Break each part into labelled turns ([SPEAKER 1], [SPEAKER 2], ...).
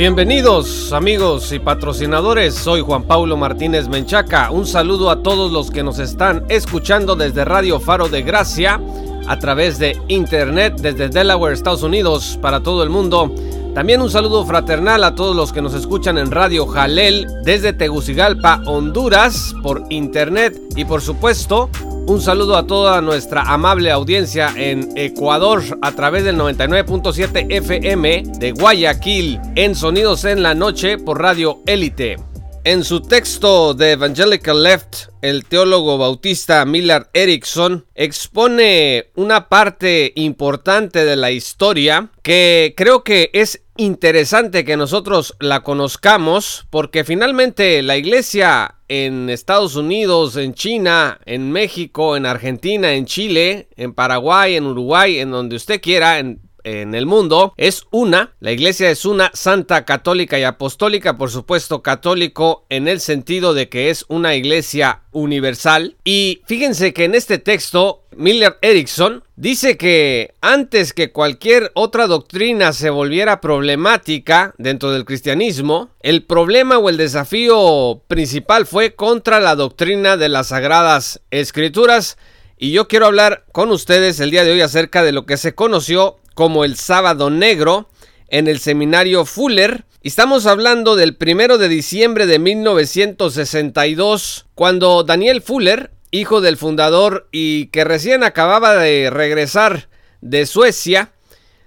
[SPEAKER 1] Bienvenidos amigos y patrocinadores, soy Juan Paulo Martínez Menchaca. Un saludo a todos los que nos están escuchando desde Radio Faro de Gracia, a través de internet desde Delaware, Estados Unidos, para todo el mundo. También un saludo fraternal a todos los que nos escuchan en Radio Jalel desde Tegucigalpa, Honduras, por internet y por supuesto un saludo a toda nuestra amable audiencia en Ecuador a través del 99.7 FM de Guayaquil en Sonidos en la Noche por Radio Élite. En su texto de Evangelical Left, el teólogo bautista Millard Erickson expone una parte importante de la historia que creo que es interesante que nosotros la conozcamos porque finalmente la iglesia en Estados Unidos, en China, en México, en Argentina, en Chile, en Paraguay, en Uruguay, en donde usted quiera, en el mundo es una, la iglesia es una santa católica y apostólica, por supuesto católico en el sentido de que es una iglesia universal. Y fíjense que en este texto, Miller Erickson dice que antes que cualquier otra doctrina se volviera problemática dentro del cristianismo, el problema o el desafío principal fue contra la doctrina de las sagradas escrituras. Y yo quiero hablar con ustedes el día de hoy acerca de lo que se conoció como el Sábado Negro en el seminario Fuller. Estamos hablando del primero de diciembre de 1962, cuando Daniel Fuller, hijo del fundador y que recién acababa de regresar de Suecia,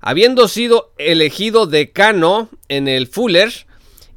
[SPEAKER 1] habiendo sido elegido decano en el Fuller,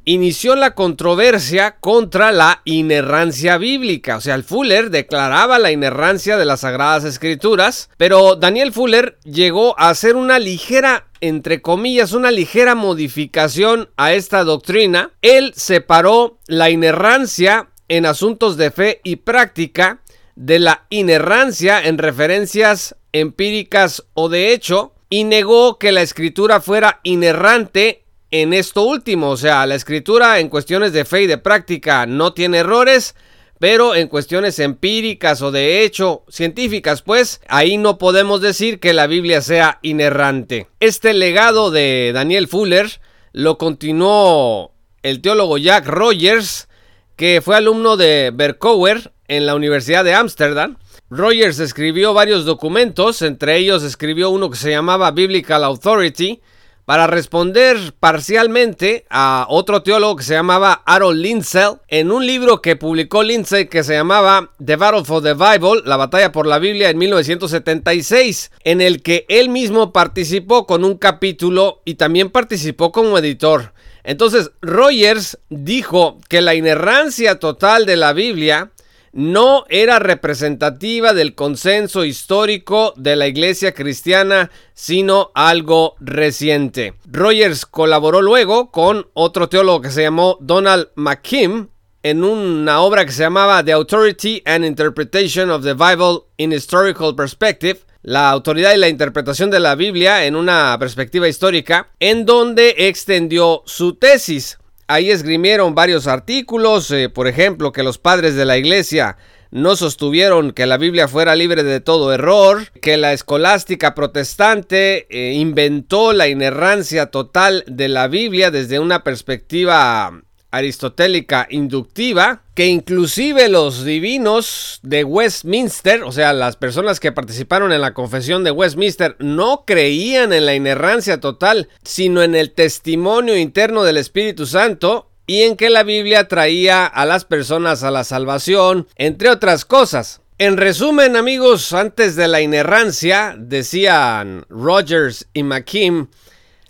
[SPEAKER 1] inició la controversia contra la inerrancia bíblica. O sea, el Fuller declaraba la inerrancia de las Sagradas Escrituras, pero Daniel Fuller llegó a hacer una ligera entre comillas, una ligera modificación a esta doctrina. Él separó la inerrancia en asuntos de fe y práctica de la inerrancia en referencias empíricas o de hecho, y negó que la escritura fuera inerrante en esto último. O sea, la escritura en cuestiones de fe y de práctica no tiene errores, pero en cuestiones empíricas o de hecho científicas, pues ahí no podemos decir que la Biblia sea inerrante. Este legado de Daniel Fuller lo continuó el teólogo Jack Rogers, que fue alumno de Berkouwer en la Universidad de Ámsterdam. Rogers escribió varios documentos, entre ellos escribió uno que se llamaba Biblical Authority, para responder parcialmente a otro teólogo que se llamaba Aaron Lindsay en un libro que publicó Lindsay que se llamaba The Battle for the Bible, la batalla por la Biblia en 1976, en el que él mismo participó con un capítulo y también participó como editor. Entonces, Rogers dijo que la inerrancia total de la Biblia no era representativa del consenso histórico de la iglesia cristiana, sino algo reciente. Rogers colaboró luego con otro teólogo que se llamó Donald McKim en una obra que se llamaba The Authority and Interpretation of the Bible in Historical Perspective, la autoridad y la interpretación de la Biblia en una perspectiva histórica, en donde extendió su tesis. Ahí esgrimieron varios artículos, eh, por ejemplo, que los padres de la iglesia no sostuvieron que la Biblia fuera libre de todo error, que la escolástica protestante eh, inventó la inerrancia total de la Biblia desde una perspectiva aristotélica inductiva, que inclusive los divinos de Westminster, o sea, las personas que participaron en la confesión de Westminster, no creían en la inerrancia total, sino en el testimonio interno del Espíritu Santo y en que la Biblia traía a las personas a la salvación, entre otras cosas. En resumen, amigos, antes de la inerrancia, decían Rogers y McKim,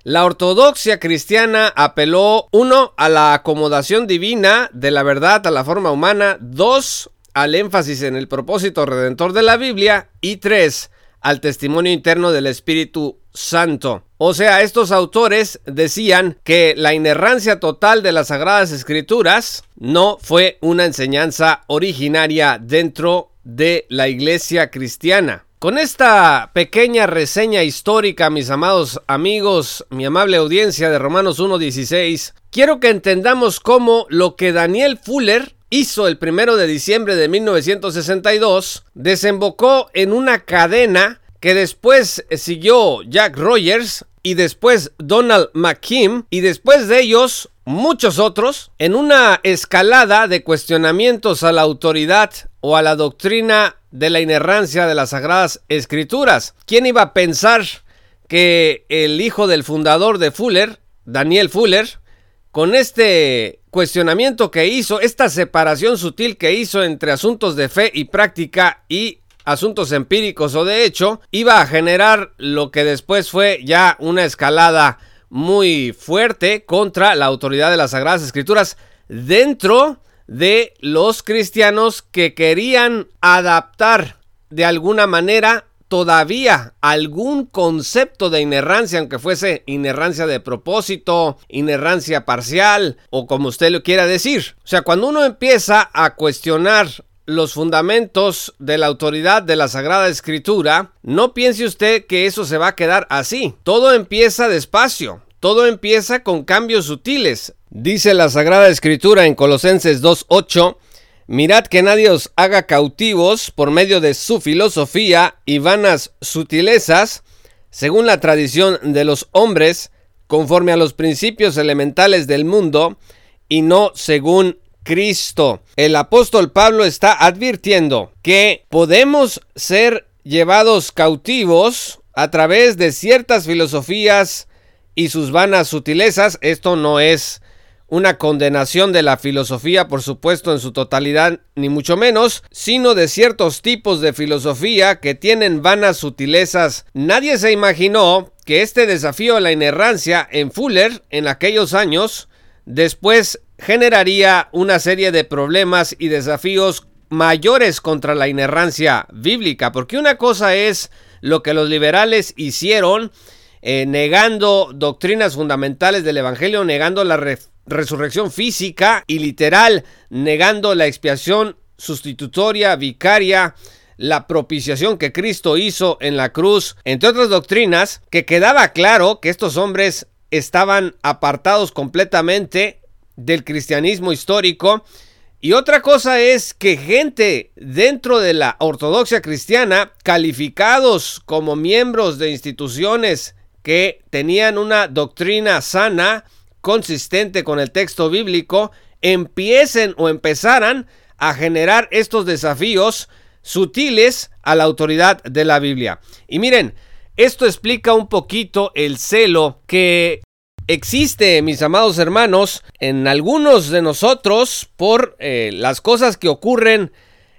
[SPEAKER 1] la ortodoxia cristiana apeló, uno, a la acomodación divina de la verdad a la forma humana, dos, al énfasis en el propósito redentor de la Biblia y tres, al testimonio interno del Espíritu Santo. O sea, estos autores decían que la inerrancia total de las Sagradas Escrituras no fue una enseñanza originaria dentro de la iglesia cristiana. Con esta pequeña reseña histórica, mis amados amigos, mi amable audiencia de Romanos 1.16, quiero que entendamos cómo lo que Daniel Fuller hizo el primero de diciembre de 1962 desembocó en una cadena que después siguió Jack Rogers y después Donald McKim y después de ellos muchos otros en una escalada de cuestionamientos a la autoridad o a la doctrina de la inerrancia de las sagradas escrituras. ¿Quién iba a pensar que el hijo del fundador de Fuller, Daniel Fuller, con este cuestionamiento que hizo, esta separación sutil que hizo entre asuntos de fe y práctica y asuntos empíricos o de hecho, iba a generar lo que después fue ya una escalada muy fuerte contra la autoridad de las Sagradas Escrituras dentro de los cristianos que querían adaptar de alguna manera todavía algún concepto de inerrancia, aunque fuese inerrancia de propósito, inerrancia parcial o como usted lo quiera decir. O sea, cuando uno empieza a cuestionar los fundamentos de la autoridad de la Sagrada Escritura, no piense usted que eso se va a quedar así. Todo empieza despacio. Todo empieza con cambios sutiles. Dice la Sagrada Escritura en Colosenses 2.8, Mirad que nadie os haga cautivos por medio de su filosofía y vanas sutilezas, según la tradición de los hombres, conforme a los principios elementales del mundo, y no según Cristo. El apóstol Pablo está advirtiendo que podemos ser llevados cautivos a través de ciertas filosofías y sus vanas sutilezas. Esto no es una condenación de la filosofía, por supuesto, en su totalidad, ni mucho menos, sino de ciertos tipos de filosofía que tienen vanas sutilezas. Nadie se imaginó que este desafío a la inerrancia en Fuller en aquellos años después generaría una serie de problemas y desafíos mayores contra la inerrancia bíblica, porque una cosa es lo que los liberales hicieron eh, negando doctrinas fundamentales del Evangelio, negando la resurrección física y literal, negando la expiación sustitutoria, vicaria, la propiciación que Cristo hizo en la cruz, entre otras doctrinas, que quedaba claro que estos hombres estaban apartados completamente del cristianismo histórico. Y otra cosa es que gente dentro de la ortodoxia cristiana, calificados como miembros de instituciones que tenían una doctrina sana, consistente con el texto bíblico, empiecen o empezaran a generar estos desafíos sutiles a la autoridad de la Biblia. Y miren, esto explica un poquito el celo que existe, mis amados hermanos, en algunos de nosotros por eh, las cosas que ocurren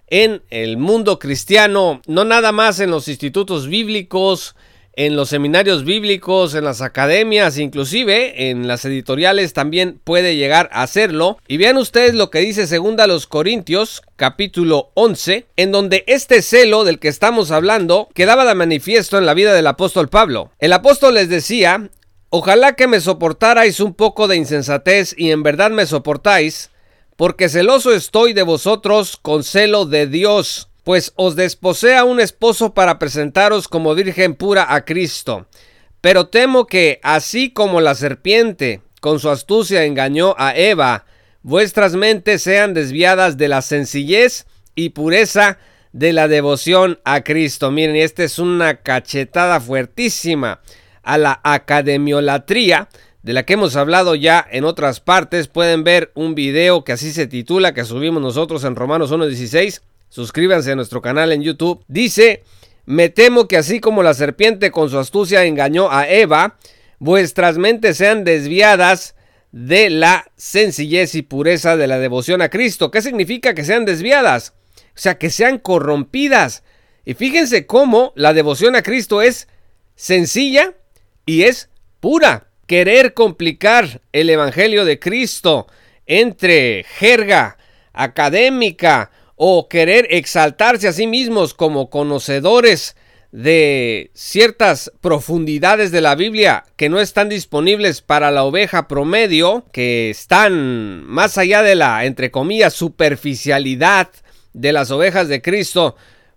[SPEAKER 1] en el mundo cristiano, no nada más en los institutos bíblicos, en los seminarios bíblicos, en las academias, inclusive en las editoriales también puede llegar a hacerlo. Y vean ustedes lo que dice segunda los Corintios, capítulo 11, en donde este celo del que estamos hablando quedaba de manifiesto en la vida del apóstol Pablo. El apóstol les decía, ojalá que me soportarais un poco de insensatez y en verdad me soportáis, porque celoso estoy de vosotros con celo de Dios pues os desposea un esposo para presentaros como virgen pura a Cristo. Pero temo que, así como la serpiente con su astucia engañó a Eva, vuestras mentes sean desviadas de la sencillez y pureza de la devoción a Cristo. Miren, esta es una cachetada fuertísima a la academiolatría de la que hemos hablado ya en otras partes. Pueden ver un video que así se titula, que subimos nosotros en Romanos 1.16 suscríbanse a nuestro canal en YouTube. Dice, me temo que así como la serpiente con su astucia engañó a Eva, vuestras mentes sean desviadas de la sencillez y pureza de la devoción a Cristo. ¿Qué significa que sean desviadas? O sea, que sean corrompidas. Y fíjense cómo la devoción a Cristo es sencilla y es pura. Querer complicar el Evangelio de Cristo entre jerga académica o querer exaltarse a sí mismos como conocedores de ciertas profundidades de la Biblia que no están disponibles para la oveja promedio, que están más allá de la, entre comillas, superficialidad de las ovejas de Cristo,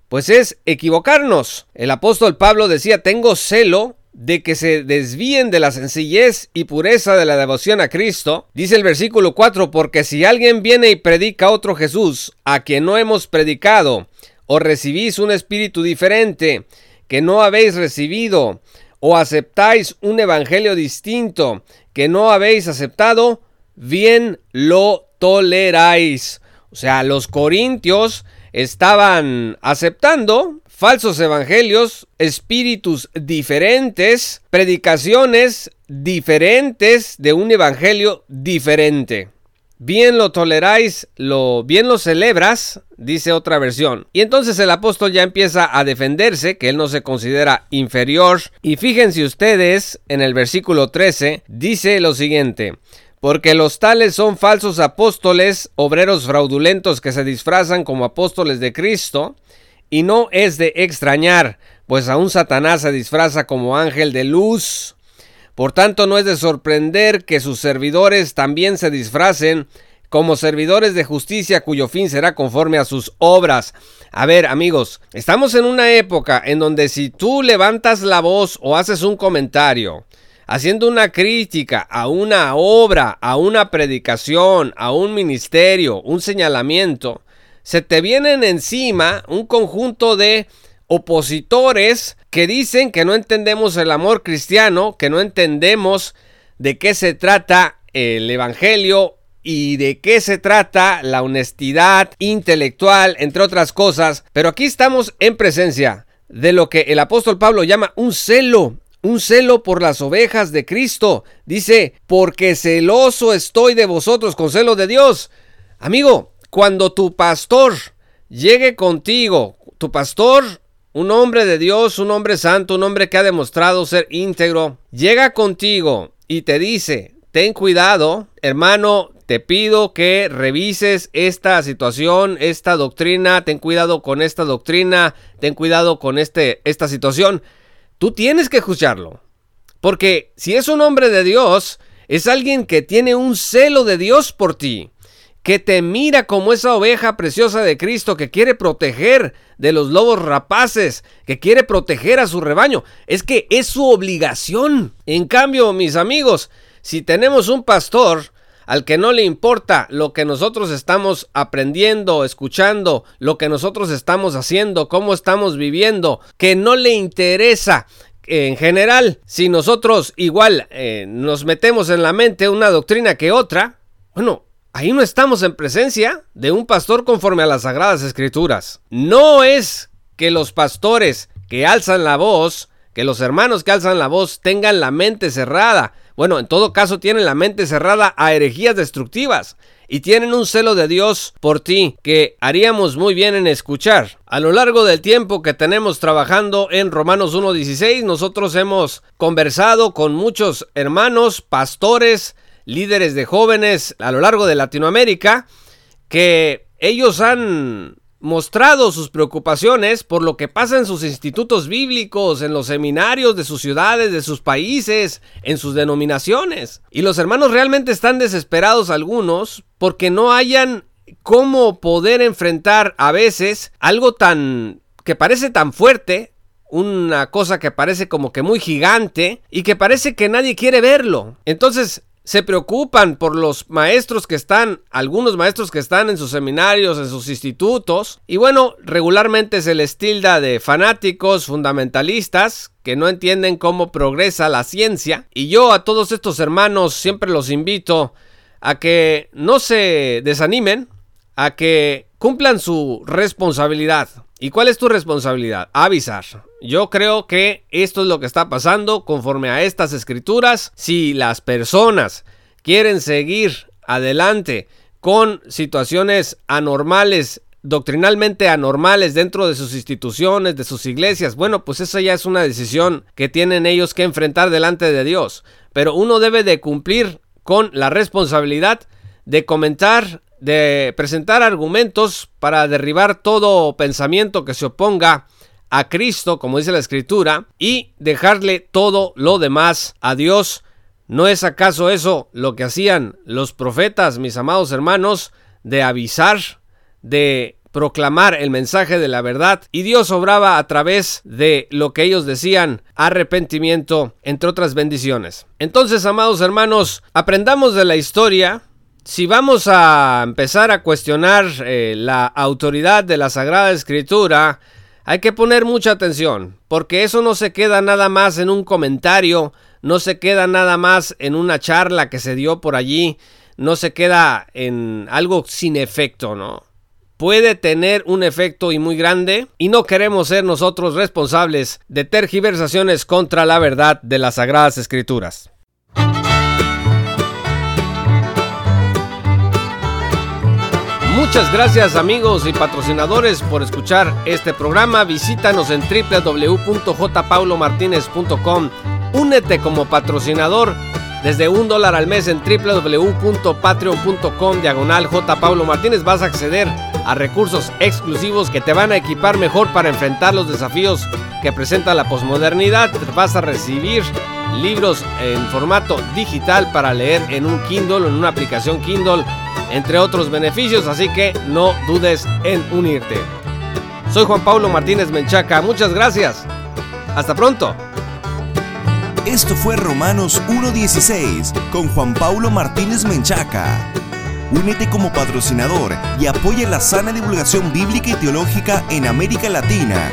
[SPEAKER 1] pues es equivocarnos. El apóstol Pablo decía, tengo celo de que se desvíen de la sencillez y pureza de la devoción a Cristo. Dice el versículo 4, porque si alguien viene y predica a otro Jesús, a quien no hemos predicado, o recibís un espíritu diferente, que no habéis recibido, o aceptáis un evangelio distinto que no habéis aceptado, bien lo toleráis. O sea, los corintios estaban aceptando falsos evangelios, espíritus diferentes, predicaciones diferentes de un evangelio diferente. Bien lo toleráis, lo bien lo celebras, dice otra versión. Y entonces el apóstol ya empieza a defenderse, que él no se considera inferior. Y fíjense ustedes, en el versículo 13, dice lo siguiente. Porque los tales son falsos apóstoles, obreros fraudulentos que se disfrazan como apóstoles de Cristo, y no es de extrañar, pues aún Satanás se disfraza como ángel de luz. Por tanto, no es de sorprender que sus servidores también se disfracen como servidores de justicia cuyo fin será conforme a sus obras. A ver, amigos, estamos en una época en donde si tú levantas la voz o haces un comentario, haciendo una crítica a una obra, a una predicación, a un ministerio, un señalamiento, se te vienen encima un conjunto de opositores que dicen que no entendemos el amor cristiano, que no entendemos de qué se trata el Evangelio y de qué se trata la honestidad intelectual, entre otras cosas. Pero aquí estamos en presencia de lo que el apóstol Pablo llama un celo, un celo por las ovejas de Cristo. Dice, porque celoso estoy de vosotros con celo de Dios. Amigo, cuando tu pastor llegue contigo, tu pastor un hombre de Dios, un hombre santo, un hombre que ha demostrado ser íntegro, llega contigo y te dice, ten cuidado, hermano, te pido que revises esta situación, esta doctrina, ten cuidado con esta doctrina, ten cuidado con este, esta situación. Tú tienes que escucharlo. Porque si es un hombre de Dios, es alguien que tiene un celo de Dios por ti que te mira como esa oveja preciosa de Cristo que quiere proteger de los lobos rapaces, que quiere proteger a su rebaño. Es que es su obligación. En cambio, mis amigos, si tenemos un pastor al que no le importa lo que nosotros estamos aprendiendo, escuchando, lo que nosotros estamos haciendo, cómo estamos viviendo, que no le interesa en general, si nosotros igual eh, nos metemos en la mente una doctrina que otra, bueno, Ahí no estamos en presencia de un pastor conforme a las sagradas escrituras. No es que los pastores que alzan la voz, que los hermanos que alzan la voz tengan la mente cerrada. Bueno, en todo caso tienen la mente cerrada a herejías destructivas y tienen un celo de Dios por ti que haríamos muy bien en escuchar. A lo largo del tiempo que tenemos trabajando en Romanos 1.16, nosotros hemos conversado con muchos hermanos, pastores, líderes de jóvenes a lo largo de Latinoamérica que ellos han mostrado sus preocupaciones por lo que pasa en sus institutos bíblicos, en los seminarios de sus ciudades, de sus países, en sus denominaciones. Y los hermanos realmente están desesperados algunos porque no hayan cómo poder enfrentar a veces algo tan que parece tan fuerte, una cosa que parece como que muy gigante y que parece que nadie quiere verlo. Entonces, se preocupan por los maestros que están, algunos maestros que están en sus seminarios, en sus institutos, y bueno, regularmente se les tilda de fanáticos, fundamentalistas, que no entienden cómo progresa la ciencia, y yo a todos estos hermanos siempre los invito a que no se desanimen, a que cumplan su responsabilidad. ¿Y cuál es tu responsabilidad? Avisar. Yo creo que esto es lo que está pasando conforme a estas escrituras. Si las personas quieren seguir adelante con situaciones anormales, doctrinalmente anormales dentro de sus instituciones, de sus iglesias, bueno, pues esa ya es una decisión que tienen ellos que enfrentar delante de Dios. Pero uno debe de cumplir con la responsabilidad de comentar de presentar argumentos para derribar todo pensamiento que se oponga a Cristo, como dice la Escritura, y dejarle todo lo demás a Dios. ¿No es acaso eso lo que hacían los profetas, mis amados hermanos, de avisar, de proclamar el mensaje de la verdad y Dios obraba a través de lo que ellos decían, arrepentimiento, entre otras bendiciones. Entonces, amados hermanos, aprendamos de la historia. Si vamos a empezar a cuestionar eh, la autoridad de la Sagrada Escritura, hay que poner mucha atención, porque eso no se queda nada más en un comentario, no se queda nada más en una charla que se dio por allí, no se queda en algo sin efecto, ¿no? puede tener un efecto y muy grande y no queremos ser nosotros responsables de tergiversaciones contra la verdad de las Sagradas Escrituras. Muchas gracias amigos y patrocinadores por escuchar este programa. Visítanos en www.jpaulomartinez.com. Únete como patrocinador desde un dólar al mes en www.patreon.com diagonal J. Paulo Martínez vas a acceder a recursos exclusivos que te van a equipar mejor para enfrentar los desafíos que presenta la posmodernidad. Vas a recibir libros en formato digital para leer en un Kindle o en una aplicación Kindle, entre otros beneficios, así que no dudes en unirte. Soy Juan Pablo Martínez Menchaca, muchas gracias. Hasta pronto.
[SPEAKER 2] Esto fue Romanos 1.16 con Juan Paulo Martínez Menchaca. Únete como patrocinador y apoya la sana divulgación bíblica y teológica en América Latina.